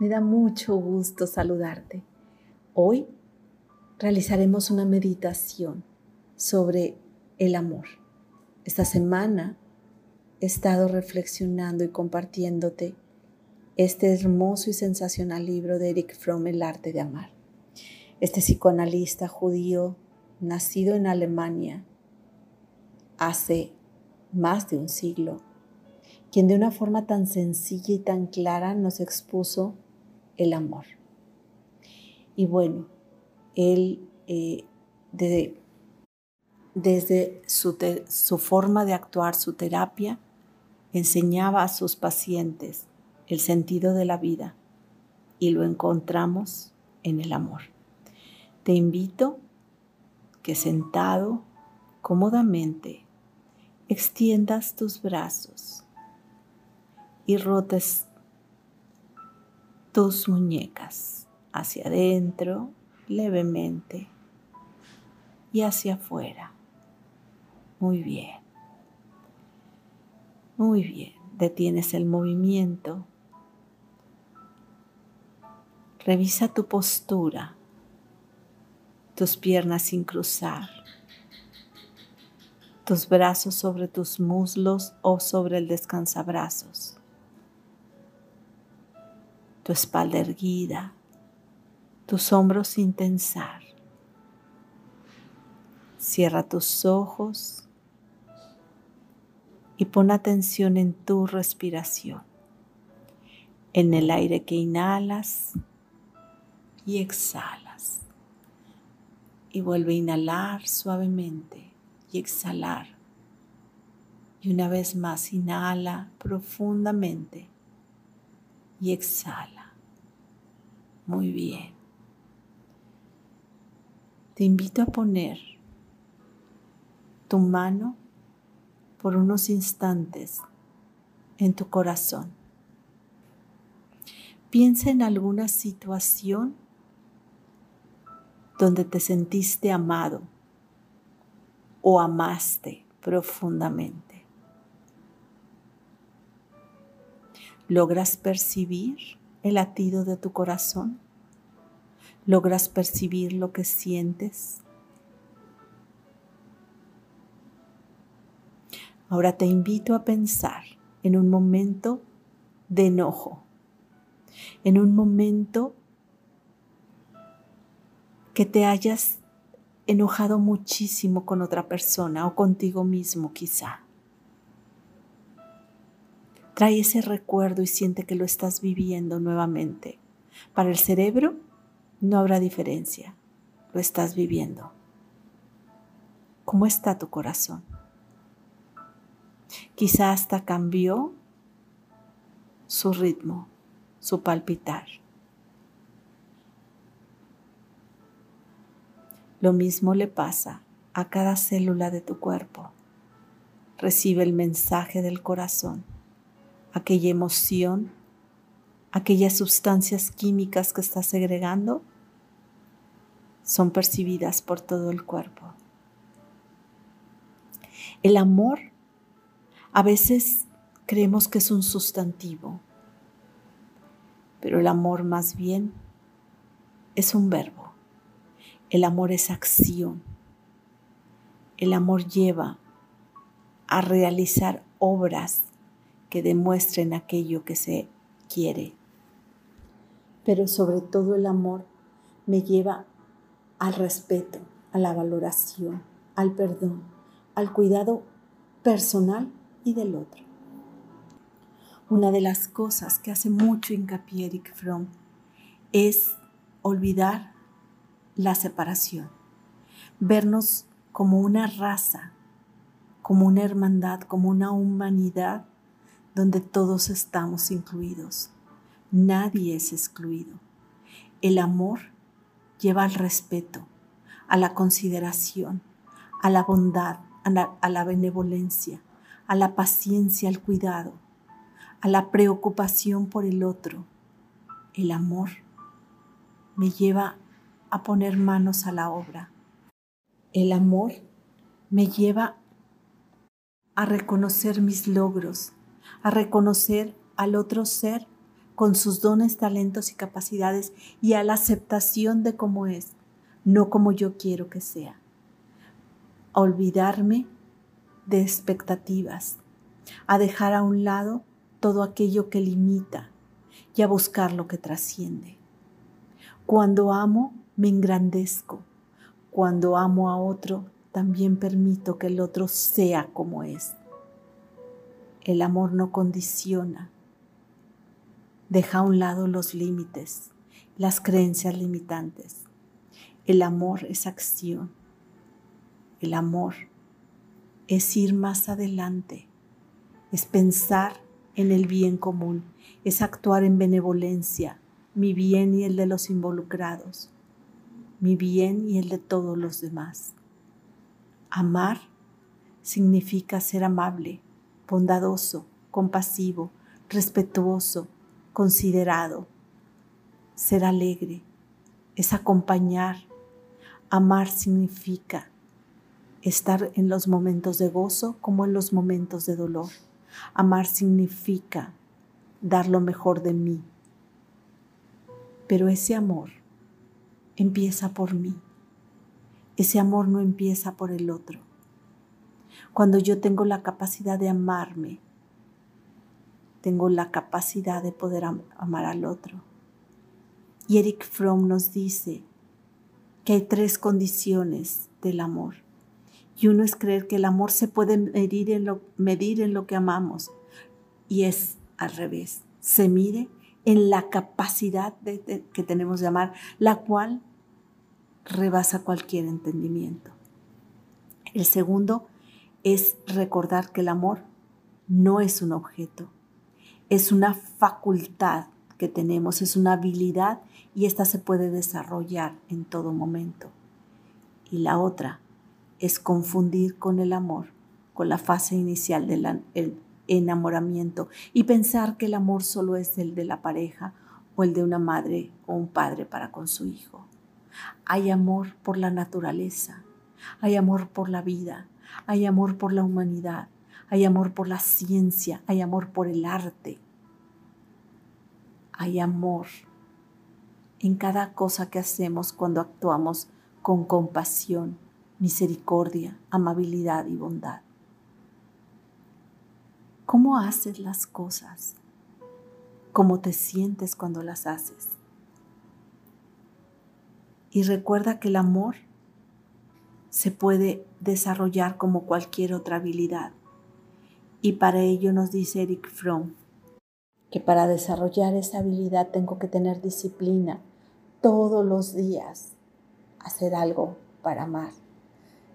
Me da mucho gusto saludarte. Hoy realizaremos una meditación sobre el amor. Esta semana he estado reflexionando y compartiéndote este hermoso y sensacional libro de Eric Fromm, El arte de amar. Este psicoanalista judío, nacido en Alemania hace más de un siglo, quien de una forma tan sencilla y tan clara nos expuso el amor. Y bueno, él eh, desde su, su forma de actuar, su terapia, enseñaba a sus pacientes el sentido de la vida y lo encontramos en el amor. Te invito que sentado cómodamente extiendas tus brazos y rotes tus muñecas hacia adentro levemente y hacia afuera. Muy bien. Muy bien. Detienes el movimiento. Revisa tu postura, tus piernas sin cruzar, tus brazos sobre tus muslos o sobre el descansabrazos tu espalda erguida, tus hombros sin tensar. Cierra tus ojos y pon atención en tu respiración, en el aire que inhalas y exhalas. Y vuelve a inhalar suavemente y exhalar. Y una vez más inhala profundamente y exhala. Muy bien. Te invito a poner tu mano por unos instantes en tu corazón. Piensa en alguna situación donde te sentiste amado o amaste profundamente. ¿Logras percibir el latido de tu corazón? ¿Logras percibir lo que sientes? Ahora te invito a pensar en un momento de enojo, en un momento que te hayas enojado muchísimo con otra persona o contigo mismo quizá. Trae ese recuerdo y siente que lo estás viviendo nuevamente. Para el cerebro no habrá diferencia. Lo estás viviendo. ¿Cómo está tu corazón? Quizá hasta cambió su ritmo, su palpitar. Lo mismo le pasa a cada célula de tu cuerpo. Recibe el mensaje del corazón aquella emoción, aquellas sustancias químicas que está segregando, son percibidas por todo el cuerpo. El amor a veces creemos que es un sustantivo, pero el amor más bien es un verbo. El amor es acción. El amor lleva a realizar obras que demuestren aquello que se quiere. Pero sobre todo el amor me lleva al respeto, a la valoración, al perdón, al cuidado personal y del otro. Una de las cosas que hace mucho hincapié Eric Fromm es olvidar la separación, vernos como una raza, como una hermandad, como una humanidad donde todos estamos incluidos. Nadie es excluido. El amor lleva al respeto, a la consideración, a la bondad, a la, benevolencia, a la paciencia, al cuidado, a la preocupación por el otro. El amor me lleva a poner manos a la obra. El amor me lleva a reconocer mis logros, a reconocer al otro ser con sus dones, talentos y capacidades y a la aceptación de cómo es, no como yo quiero que sea. A olvidarme de expectativas, a dejar a un lado todo aquello que limita y a buscar lo que trasciende. Cuando amo, me engrandezco. Cuando amo a otro, también permito que el otro sea como es. El amor no condiciona. Deja a un lado los límites, las creencias limitantes. El amor es acción. El amor es ir más adelante, es pensar en el bien común, es actuar en benevolencia, mi bien y el de los involucrados, mi bien y el de todos los demás. Amar significa ser amable, bondadoso, compasivo, respetuoso, considerado. Ser alegre es acompañar. Amar significa estar en los momentos de gozo como en los momentos de dolor. Amar significa dar lo mejor de mí. Pero ese amor empieza por mí. Ese amor no empieza por el otro. Cuando yo tengo la capacidad de amarme, tengo la capacidad de poder amar al otro. Y Eric Fromm nos dice que hay tres condiciones del amor. Y uno es creer que el amor se puede medir en lo, medir en lo que amamos. Y es al revés. Se mide en la capacidad que tenemos de amar, la cual rebasa cualquier entendimiento. El segundo es recordar que el amor no es un objeto, es una facultad que tenemos, es una habilidad y esta se puede desarrollar en todo momento. Y la otra es confundir con el amor, con la fase inicial del enamoramiento y pensar que el amor solo es el de la pareja o el de una madre o un padre para con su hijo. Hay amor por la naturaleza, hay amor por la vida, hay amor por la humanidad, hay amor por la ciencia, hay amor por el arte, hay amor en cada cosa que hacemos cuando actuamos con compasión, misericordia, amabilidad y bondad. ¿Cómo haces las cosas? ¿Cómo te sientes cuando las haces? Y recuerda que el amor se puede desarrollar como cualquier otra habilidad. Y para ello nos dice Eric Fromm que para desarrollar esa habilidad tengo que tener disciplina todos los días, hacer algo para amar.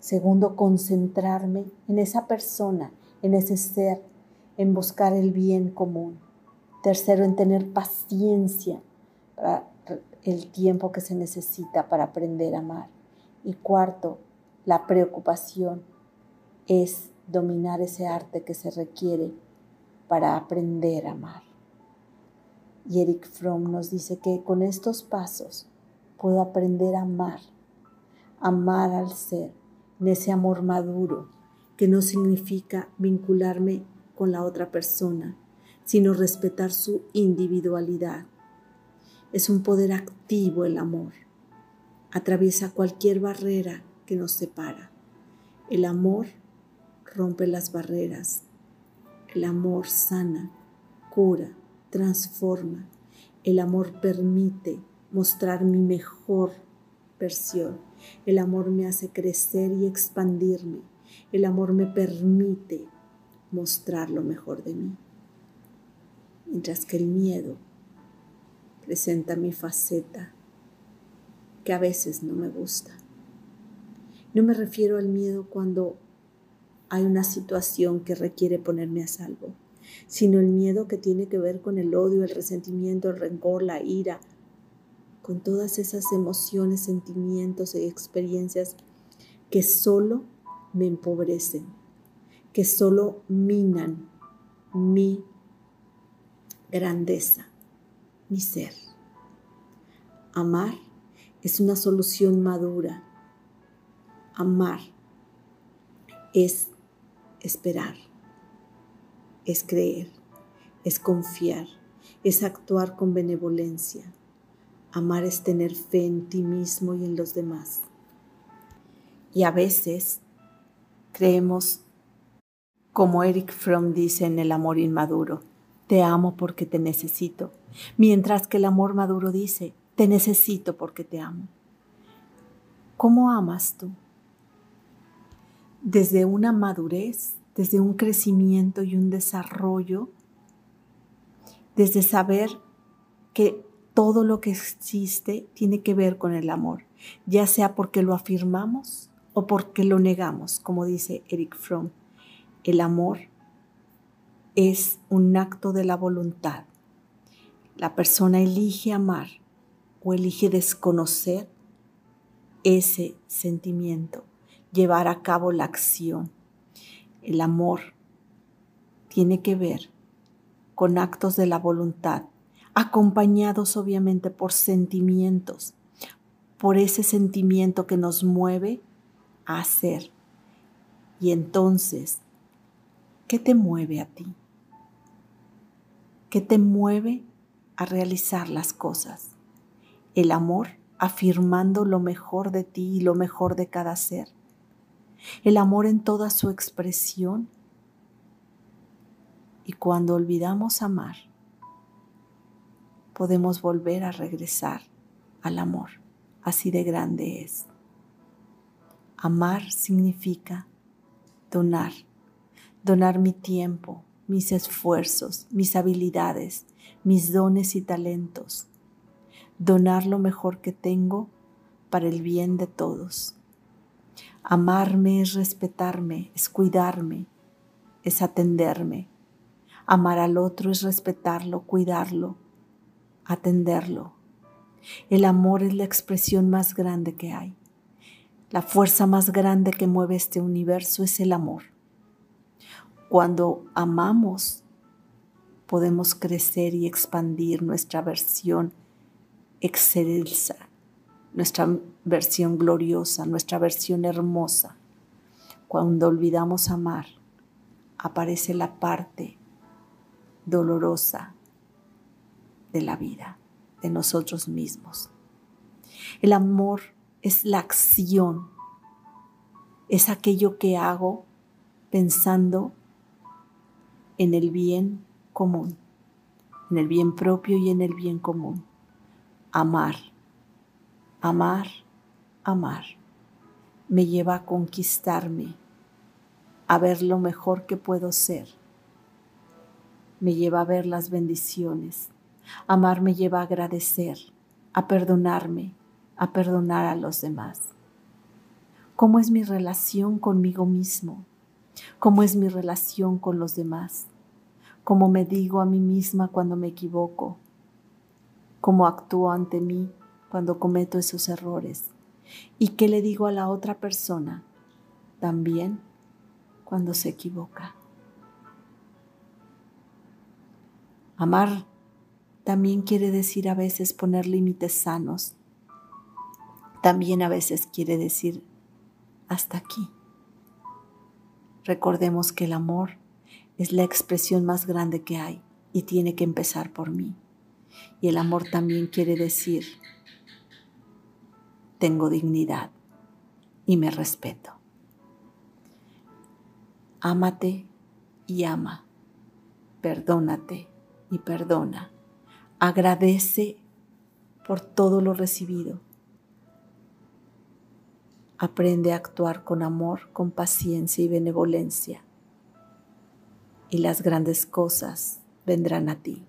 Segundo, concentrarme en esa persona, en ese ser, en buscar el bien común. Tercero, en tener paciencia para el tiempo que se necesita para aprender a amar. Y cuarto, la preocupación es dominar ese arte que se requiere para aprender a amar. Y Eric Fromm nos dice que con estos pasos puedo aprender a amar, amar al ser, en ese amor maduro, que no significa vincularme con la otra persona, sino respetar su individualidad. Es un poder activo el amor. Atraviesa cualquier barrera que nos separa. El amor rompe las barreras. El amor sana, cura, transforma. El amor permite mostrar mi mejor versión. El amor me hace crecer y expandirme. El amor me permite mostrar lo mejor de mí. Mientras que el miedo presenta mi faceta que a veces no me gusta. No me refiero al miedo cuando hay una situación que requiere ponerme a salvo, sino el miedo que tiene que ver con el odio, el resentimiento, el rencor, la ira, con todas esas emociones, sentimientos y experiencias que solo me empobrecen, que solo minan mi grandeza, mi ser. Amar es una solución madura. Amar es esperar, es creer, es confiar, es actuar con benevolencia. Amar es tener fe en ti mismo y en los demás. Y a veces creemos, como Eric Fromm dice en El amor inmaduro, te amo porque te necesito, mientras que el amor maduro dice, te necesito porque te amo. ¿Cómo amas tú? Desde una madurez, desde un crecimiento y un desarrollo, desde saber que todo lo que existe tiene que ver con el amor, ya sea porque lo afirmamos o porque lo negamos, como dice Eric Fromm. El amor es un acto de la voluntad. La persona elige amar o elige desconocer ese sentimiento, llevar a cabo la acción. El amor tiene que ver con actos de la voluntad, acompañados obviamente por sentimientos, por ese sentimiento que nos mueve a hacer. Y entonces, ¿qué te mueve a ti? ¿Qué te mueve a realizar las cosas? El amor afirmando lo mejor de ti y lo mejor de cada ser. El amor en toda su expresión. Y cuando olvidamos amar, podemos volver a regresar al amor. Así de grande es. Amar significa donar, donar mi tiempo, mis esfuerzos, mis habilidades, mis dones y talentos, donar lo mejor que tengo para el bien de todos. Amarme es respetarme, es cuidarme, es atenderme. Amar al otro es respetarlo, cuidarlo, atenderlo. El amor es la expresión más grande que hay. La fuerza más grande que mueve este universo es el amor. Cuando amamos, podemos crecer y expandir nuestra versión excelsa, nuestra versión gloriosa, nuestra versión hermosa. Cuando olvidamos amar, aparece la parte dolorosa de la vida, de nosotros mismos. El amor es la acción, es aquello que hago pensando en el bien común, en el bien propio y en el bien común amar, amar, amar, me lleva a conquistarme, a ver lo mejor que puedo ser. Me lleva a ver las bendiciones. Amar me lleva a agradecer, a perdonarme, a perdonar a los demás. ¿Cómo es mi relación conmigo mismo? ¿Cómo es mi relación con los demás? ¿Cómo me digo a mí misma cuando me equivoco? cómo actúo ante mí cuando cometo esos errores y qué le digo a la otra persona también cuando se equivoca. Amar también quiere decir a veces poner límites sanos. También a veces quiere decir hasta aquí. Recordemos que el amor es la expresión más grande que hay y tiene que empezar por mí. Y el amor también quiere decir, tengo dignidad y me respeto. Ámate y ama. Perdónate y perdona. Agradece por todo lo recibido. Aprende a actuar con amor, con paciencia y benevolencia. Y las grandes cosas vendrán a ti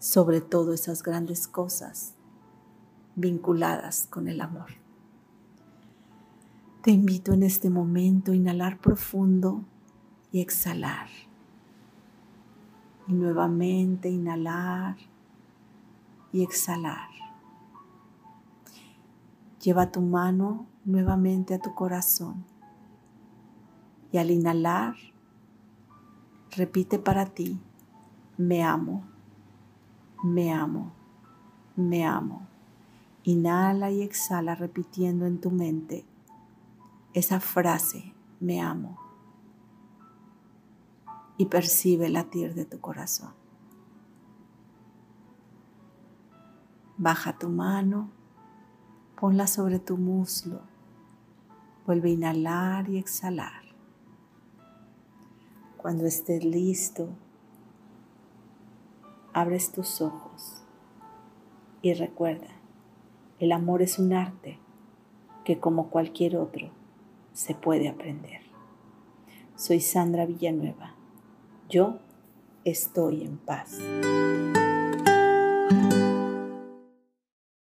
sobre todo esas grandes cosas vinculadas con el amor. Te invito en este momento a inhalar profundo y exhalar. Y nuevamente inhalar y exhalar. Lleva tu mano nuevamente a tu corazón. Y al inhalar, repite para ti, me amo me amo, me amo. Inhala y exhala repitiendo en tu mente esa frase, me amo. Y percibe el latir de tu corazón. Baja tu mano, ponla sobre tu muslo, vuelve a inhalar y exhalar. Cuando estés listo, abres tus ojos y recuerda, el amor es un arte que como cualquier otro se puede aprender. Soy Sandra Villanueva. Yo estoy en paz.